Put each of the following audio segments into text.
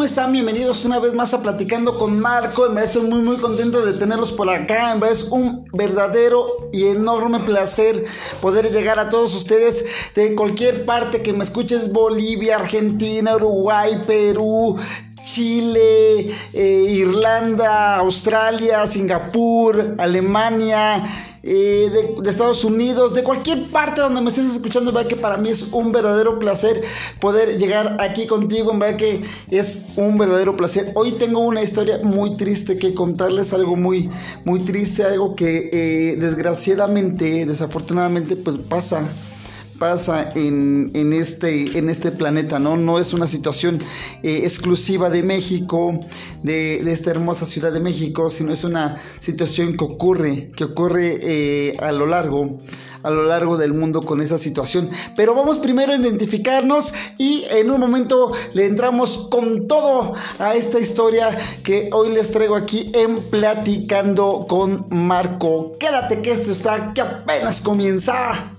¿Cómo están? Bienvenidos una vez más a Platicando con Marco. En verdad estoy muy, muy contento de tenerlos por acá. En verdad es un verdadero y enorme placer poder llegar a todos ustedes de cualquier parte que me escuches: Bolivia, Argentina, Uruguay, Perú, Chile, eh, Irlanda, Australia, Singapur, Alemania. Eh, de, Estados Unidos, de cualquier parte donde me estés escuchando, verdad que para mí es un verdadero placer poder llegar aquí contigo, en verdad que es un verdadero placer. Hoy tengo una historia muy triste que contarles, algo muy, muy triste, algo que eh, desgraciadamente, desafortunadamente, pues pasa pasa este, en este planeta, ¿no? No es una situación eh, exclusiva de México, de, de, esta hermosa ciudad de México, sino es una situación que ocurre, que ocurre eh, a lo largo, a lo largo del mundo con esa situación. Pero vamos primero a identificarnos y en un momento le entramos con todo a esta historia que hoy les traigo aquí en Platicando con Marco. Quédate que esto está, que apenas comienza.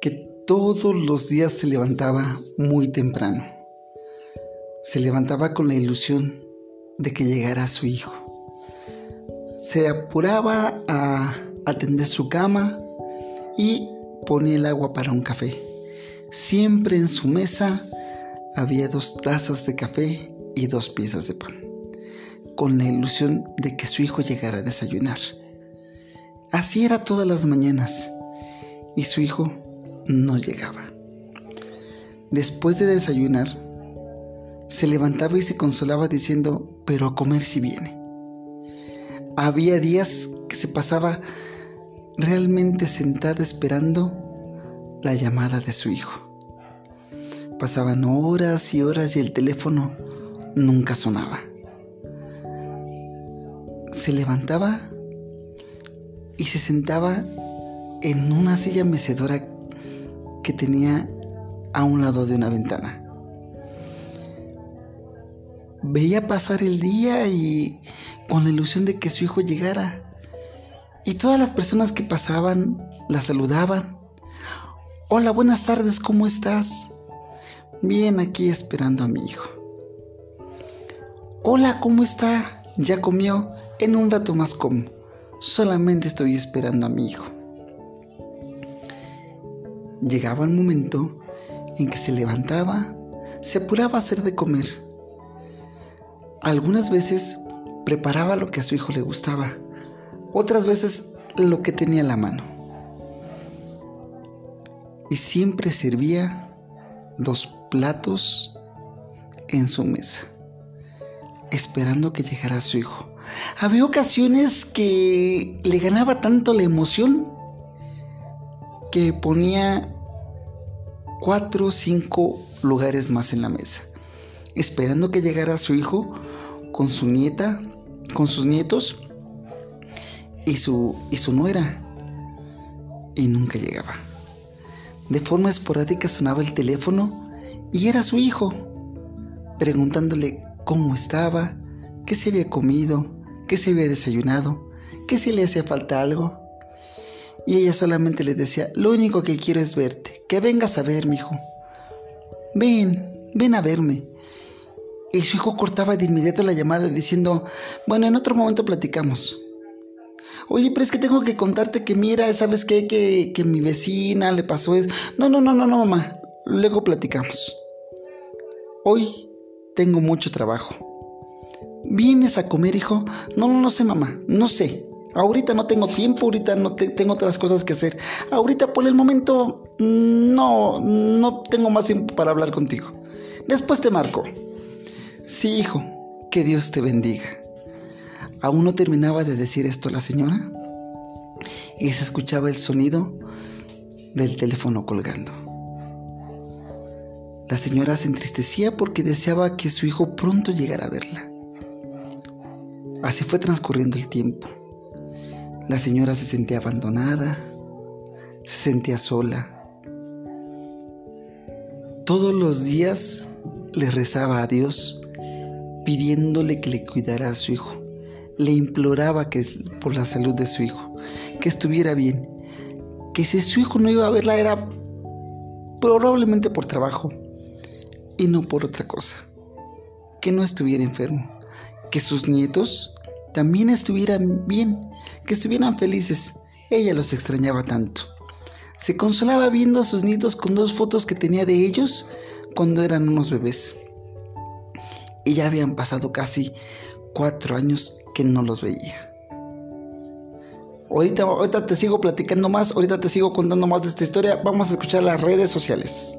que todos los días se levantaba muy temprano. Se levantaba con la ilusión de que llegara su hijo. Se apuraba a atender su cama y ponía el agua para un café. Siempre en su mesa había dos tazas de café y dos piezas de pan con la ilusión de que su hijo llegara a desayunar. Así era todas las mañanas y su hijo no llegaba. Después de desayunar, se levantaba y se consolaba diciendo, pero a comer si viene. Había días que se pasaba realmente sentada esperando la llamada de su hijo. Pasaban horas y horas y el teléfono nunca sonaba se levantaba y se sentaba en una silla mecedora que tenía a un lado de una ventana. Veía pasar el día y con la ilusión de que su hijo llegara. Y todas las personas que pasaban la saludaban. Hola, buenas tardes, ¿cómo estás? Bien, aquí esperando a mi hijo. Hola, ¿cómo está? ¿Ya comió? En un rato más como. Solamente estoy esperando a mi hijo. Llegaba el momento en que se levantaba, se apuraba a hacer de comer. Algunas veces preparaba lo que a su hijo le gustaba, otras veces lo que tenía a la mano. Y siempre servía dos platos en su mesa, esperando que llegara su hijo. Había ocasiones que le ganaba tanto la emoción que ponía cuatro o cinco lugares más en la mesa, esperando que llegara su hijo con su nieta, con sus nietos y su, y su nuera. Y nunca llegaba. De forma esporádica sonaba el teléfono y era su hijo, preguntándole cómo estaba, qué se había comido, qué se había desayunado, que si le hacía falta algo. Y ella solamente le decía, lo único que quiero es verte, que vengas a ver, mi hijo. Ven, ven a verme. Y su hijo cortaba de inmediato la llamada diciendo, bueno, en otro momento platicamos. Oye, pero es que tengo que contarte que mira, ¿sabes qué? Que, que mi vecina le pasó eso. No, no, no, no, no, mamá. Luego platicamos. hoy tengo mucho trabajo. ¿Vienes a comer, hijo? No, no, no sé, mamá, no sé. Ahorita no tengo tiempo, ahorita no tengo otras cosas que hacer. Ahorita por el momento no, no tengo más tiempo para hablar contigo. Después te marco. Sí, hijo, que Dios te bendiga. Aún no terminaba de decir esto la señora y se escuchaba el sonido del teléfono colgando. La señora se entristecía porque deseaba que su hijo pronto llegara a verla. Así fue transcurriendo el tiempo. La señora se sentía abandonada, se sentía sola. Todos los días le rezaba a Dios pidiéndole que le cuidara a su hijo. Le imploraba que por la salud de su hijo, que estuviera bien, que si su hijo no iba a verla era probablemente por trabajo y no por otra cosa, que no estuviera enfermo, que sus nietos también estuvieran bien, que estuvieran felices. Ella los extrañaba tanto. Se consolaba viendo a sus nietos con dos fotos que tenía de ellos cuando eran unos bebés. Y ya habían pasado casi cuatro años que no los veía. Ahorita, ahorita te sigo platicando más, ahorita te sigo contando más de esta historia. Vamos a escuchar las redes sociales.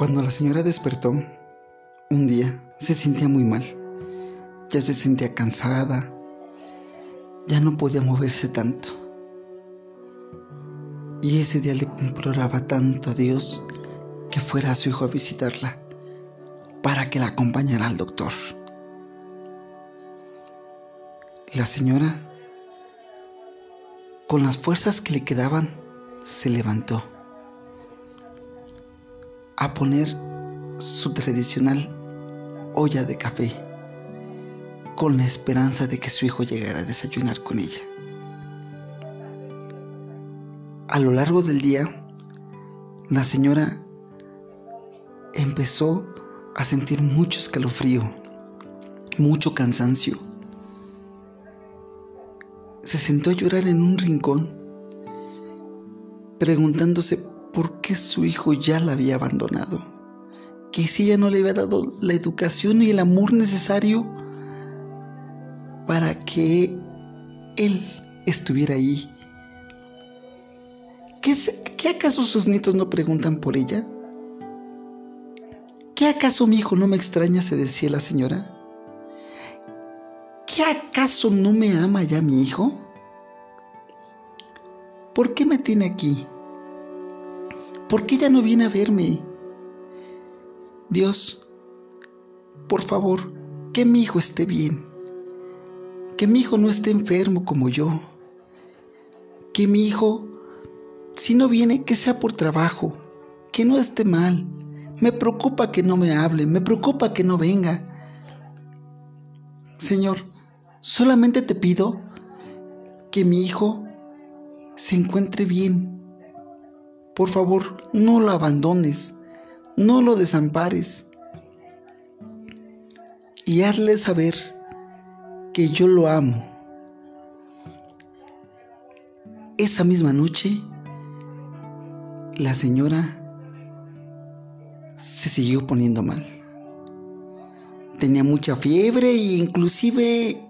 Cuando la señora despertó, un día se sentía muy mal. Ya se sentía cansada. Ya no podía moverse tanto. Y ese día le imploraba tanto a Dios que fuera a su hijo a visitarla para que la acompañara al doctor. La señora, con las fuerzas que le quedaban, se levantó a poner su tradicional olla de café con la esperanza de que su hijo llegara a desayunar con ella. A lo largo del día, la señora empezó a sentir mucho escalofrío, mucho cansancio. Se sentó a llorar en un rincón, preguntándose por qué su hijo ya la había abandonado, que si ella no le había dado la educación y el amor necesario para que él estuviera ahí. ¿Qué, ¿Qué acaso sus nietos no preguntan por ella? ¿Qué acaso mi hijo no me extraña? se decía la señora. ¿Qué acaso no me ama ya mi hijo? ¿Por qué me tiene aquí? ¿Por qué ella no viene a verme? Dios, por favor, que mi hijo esté bien. Que mi hijo no esté enfermo como yo. Que mi hijo, si no viene, que sea por trabajo. Que no esté mal. Me preocupa que no me hable. Me preocupa que no venga. Señor, solamente te pido que mi hijo se encuentre bien por favor, no lo abandones, no lo desampares. Y hazle saber que yo lo amo. Esa misma noche, la señora se siguió poniendo mal. Tenía mucha fiebre e inclusive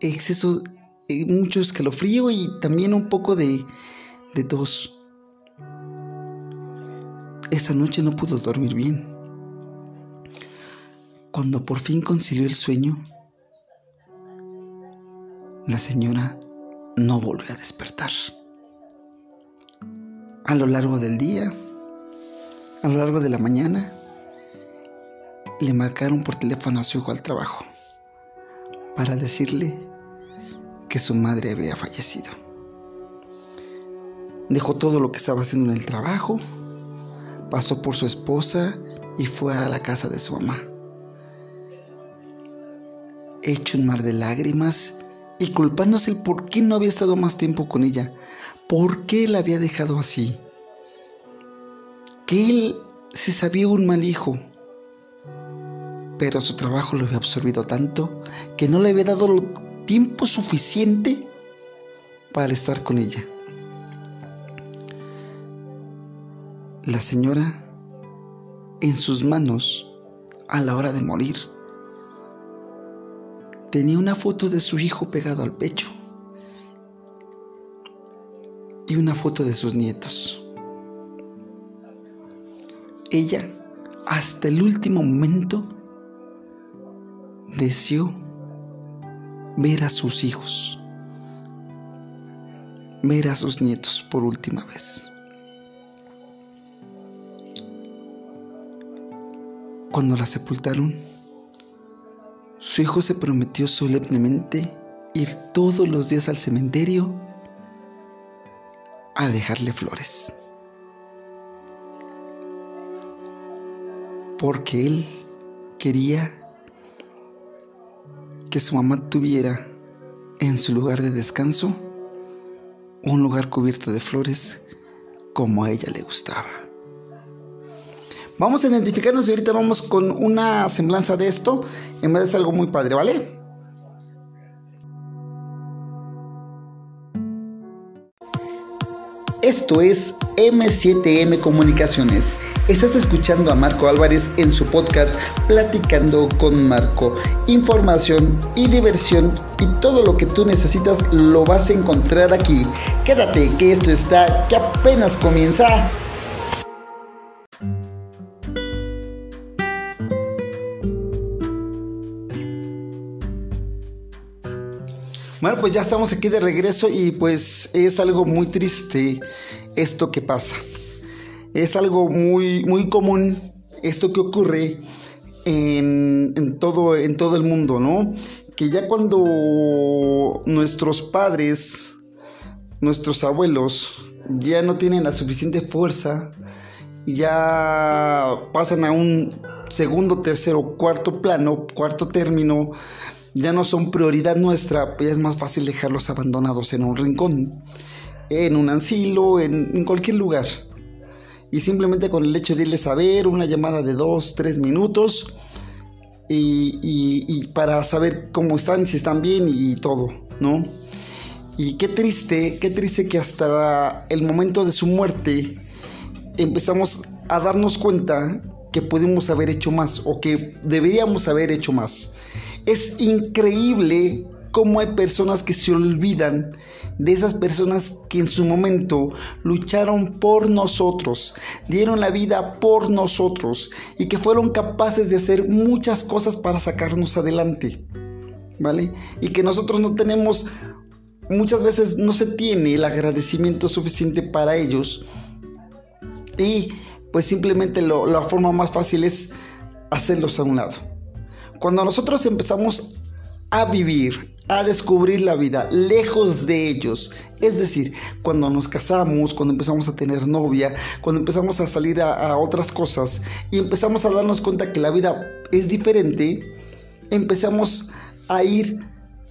exceso, eh, mucho escalofrío y también un poco de, de tos. Esa noche no pudo dormir bien. Cuando por fin concilió el sueño, la señora no volvió a despertar. A lo largo del día, a lo largo de la mañana, le marcaron por teléfono a su hijo al trabajo para decirle que su madre había fallecido. Dejó todo lo que estaba haciendo en el trabajo, pasó por su esposa y fue a la casa de su mamá. Hecho un mar de lágrimas y culpándose el por qué no había estado más tiempo con ella, por qué la había dejado así. Que él se sabía un mal hijo, pero su trabajo lo había absorbido tanto que no le había dado tiempo suficiente para estar con ella. La señora, en sus manos, a la hora de morir, tenía una foto de su hijo pegado al pecho y una foto de sus nietos. Ella, hasta el último momento, deseó ver a sus hijos, ver a sus nietos por última vez. Cuando la sepultaron, su hijo se prometió solemnemente ir todos los días al cementerio a dejarle flores. Porque él quería que su mamá tuviera en su lugar de descanso un lugar cubierto de flores como a ella le gustaba. Vamos a identificarnos y ahorita vamos con una semblanza de esto. En vez de algo muy padre, ¿vale? Esto es M7M Comunicaciones. Estás escuchando a Marco Álvarez en su podcast Platicando con Marco. Información y diversión y todo lo que tú necesitas lo vas a encontrar aquí. Quédate que esto está que apenas comienza. Bueno, pues ya estamos aquí de regreso y pues es algo muy triste esto que pasa. Es algo muy, muy común esto que ocurre en, todo, en todo el mundo, ¿no? Que ya cuando nuestros padres, nuestros abuelos, ya no tienen la suficiente fuerza, ya pasan a un segundo, tercero, cuarto plano, cuarto término, ya no son prioridad nuestra, pues es más fácil dejarlos abandonados en un rincón, en un asilo, en, cualquier lugar. Y simplemente con el hecho de irles a ver, una llamada de dos, tres minutos, y, para saber cómo están, si están bien y, todo, ¿no? Y qué triste, qué triste que hasta el momento de su muerte empezamos a darnos cuenta que pudimos haber hecho más o que deberíamos haber hecho más. Es increíble cómo hay personas que se olvidan de esas personas que en su momento lucharon por nosotros, dieron la vida por nosotros y que fueron capaces de hacer muchas cosas para sacarnos adelante. ¿Vale? Y que nosotros no tenemos, muchas veces no se tiene el agradecimiento suficiente para ellos. Y pues simplemente la forma más fácil es hacerlos a un lado. Cuando nosotros empezamos a vivir, a descubrir la vida lejos de ellos. Es decir, cuando nos casamos, cuando empezamos a tener novia, cuando empezamos a salir a, otras cosas y empezamos a darnos cuenta que la vida es diferente, empezamos a ir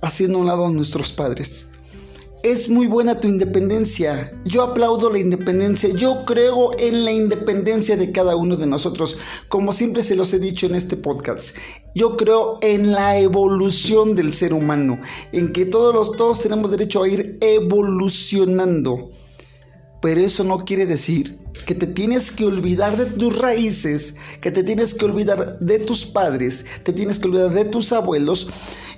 haciendo a un lado a nuestros padres es muy buena tu independencia. Yo aplaudo la independencia. Yo creo en la independencia de cada uno de nosotros. Como siempre se los he dicho en este podcast. Yo creo en la evolución del ser humano. En que todos, los, todos tenemos derecho a ir evolucionando. Pero eso no quiere decir que te tienes que olvidar de tus raíces, que te tienes que olvidar de tus padres, te tienes que olvidar de tus abuelos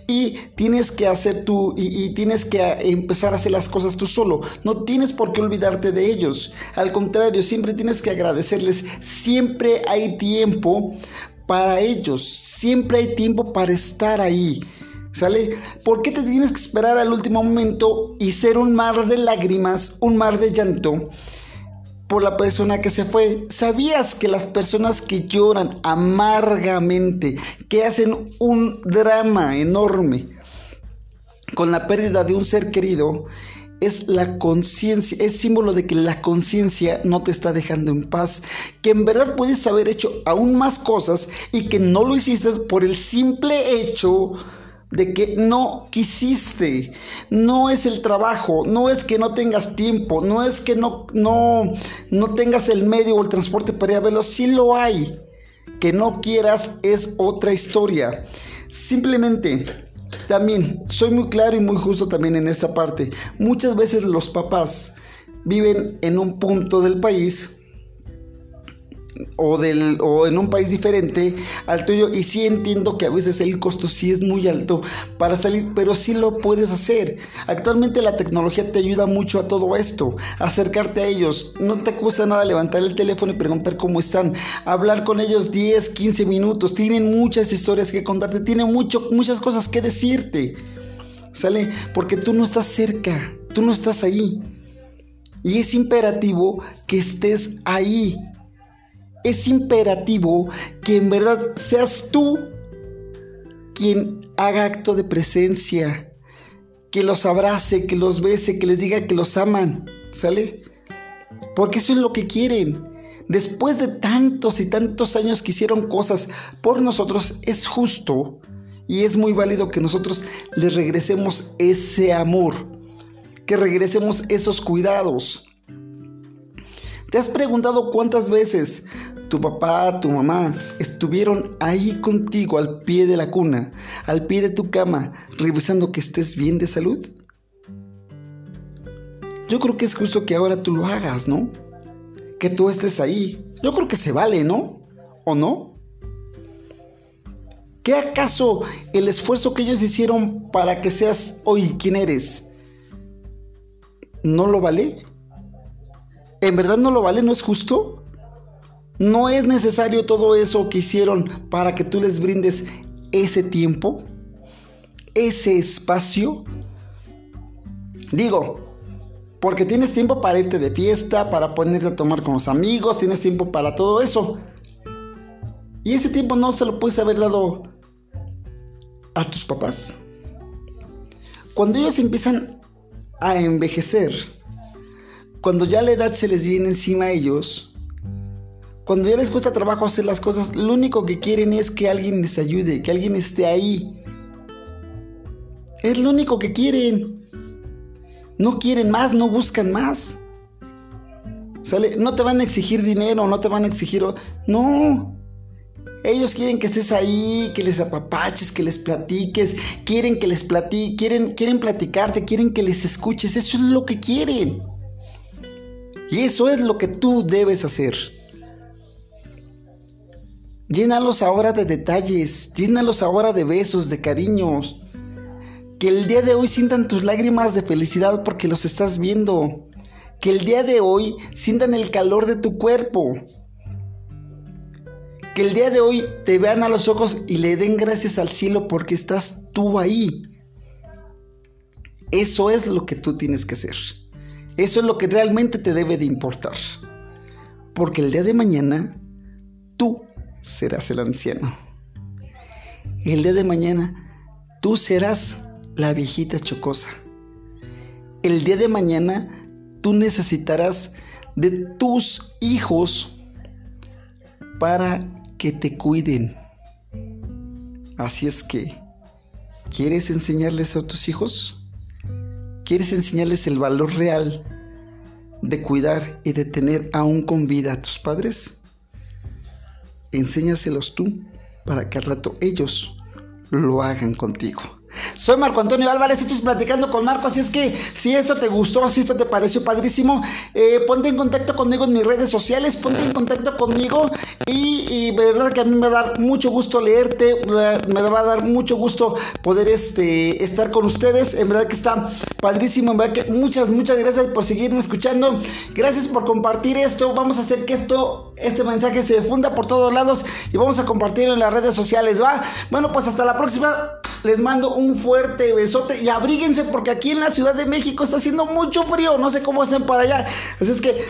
y tienes que hacer tú y, tienes que empezar a hacer las cosas tú solo. No tienes por qué olvidarte de ellos. Al contrario, siempre tienes que agradecerles. Siempre hay tiempo para ellos. Siempre hay tiempo para estar ahí. ¿Sale? ¿Por qué te tienes que esperar al último momento y ser un mar de lágrimas, un mar de llanto? Por la persona que se fue. ¿Sabías que las personas que lloran amargamente, que hacen un drama enorme, con la pérdida de un ser querido es la conciencia, es símbolo de que la conciencia no te está dejando en paz, que en verdad puedes haber hecho aún más cosas y que no lo hiciste por el simple hecho de que no quisiste. No es el trabajo, no es que no tengas tiempo, no es que no, no, no tengas el medio o el transporte para ir a verlo, sí lo hay. Que no quieras es otra historia. Simplemente también soy muy claro y muy justo también en esta parte. Muchas veces los papás viven en un punto del país o, del, o en un país diferente al tuyo y sí entiendo que a veces el costo sí es muy alto para salir, pero sí lo puedes hacer. Actualmente la tecnología te ayuda mucho a todo esto, acercarte a ellos, no te cuesta nada levantar el teléfono y preguntar cómo están, hablar con ellos 10, 15 minutos, tienen muchas historias que contarte, tienen mucho, muchas cosas que decirte. ¿Sale? Porque tú no estás cerca, tú no estás ahí. Y es imperativo que estés ahí, es imperativo que en verdad seas tú quien haga acto de presencia, que los abrace, que los bese, que les diga que los aman, ¿sale? Porque eso es lo que quieren. Después de tantos y tantos años que hicieron cosas por nosotros, es justo y es muy válido que nosotros les regresemos ese amor, que regresemos esos cuidados. ¿Te has preguntado cuántas veces tu papá, tu mamá estuvieron ahí contigo al pie de la cuna, al pie de tu cama, revisando que estés bien de salud? Yo creo que es justo que ahora tú lo hagas, ¿no? Que tú estés ahí. Yo creo que se vale, ¿no? ¿O no? ¿Qué acaso el esfuerzo que ellos hicieron para que seas hoy quien eres no lo vale? ¿En verdad no lo vale? ¿No es justo? ¿No es necesario todo eso que hicieron para que tú les brindes ese tiempo? ¿Ese espacio? Digo, porque tienes tiempo para irte de fiesta, para ponerte a tomar con los amigos, tienes tiempo para todo eso. Y ese tiempo no se lo puedes haber dado a tus papás. Cuando ellos empiezan a envejecer, cuando ya la edad se les viene encima a ellos, cuando ya les cuesta trabajo hacer las cosas, lo único que quieren es que alguien les ayude, que alguien esté ahí. Es lo único que quieren. No quieren más, no buscan más. ¿Sale? No te van a exigir dinero, no te van a exigir... No. Ellos quieren que estés ahí, que les apapaches, que les platiques, quieren que les platiques, quieren, quieren platicarte, quieren que les escuches. Eso es lo que quieren. Y eso es lo que tú debes hacer. Llénalos ahora de detalles, llénalos ahora de besos, de cariños. Que el día de hoy sientan tus lágrimas de felicidad porque los estás viendo. Que el día de hoy sientan el calor de tu cuerpo. Que el día de hoy te vean a los ojos y le den gracias al cielo porque estás tú ahí. Eso es lo que tú tienes que hacer. Eso es lo que realmente te debe de importar. Porque el día de mañana tú serás el anciano. El día de mañana tú serás la viejita chocosa. El día de mañana tú necesitarás de tus hijos para que te cuiden. Así es que, ¿quieres enseñarles a tus hijos? ¿Quieres enseñarles el valor real de cuidar y de tener aún con vida a tus padres? Enséñaselos tú para que al rato ellos lo hagan contigo. Soy Marco Antonio Álvarez, estoy platicando con Marco, así es que si esto te gustó, si esto te pareció padrísimo, eh, ponte en contacto conmigo en mis redes sociales, ponte en contacto conmigo y, verdad que a mí me va a dar mucho gusto leerte, me va a dar mucho gusto poder este, estar con ustedes, en verdad que está padrísimo, en verdad que muchas, muchas gracias por seguirme escuchando, gracias por compartir esto, vamos a hacer que esto, este mensaje se difunda por todos lados y vamos a compartirlo en las redes sociales, ¿va? Bueno, pues hasta la próxima, les mando un fuerte besote y abríguense porque aquí en la Ciudad de México está haciendo mucho frío, no sé cómo estén para allá. Así es que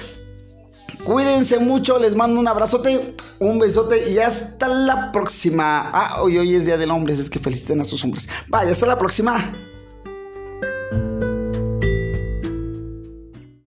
cuídense mucho, les mando un abrazote, un besote y hasta la próxima. Ah, hoy, hoy es Día del Hombre, es que feliciten a sus hombres. Vaya, hasta la próxima.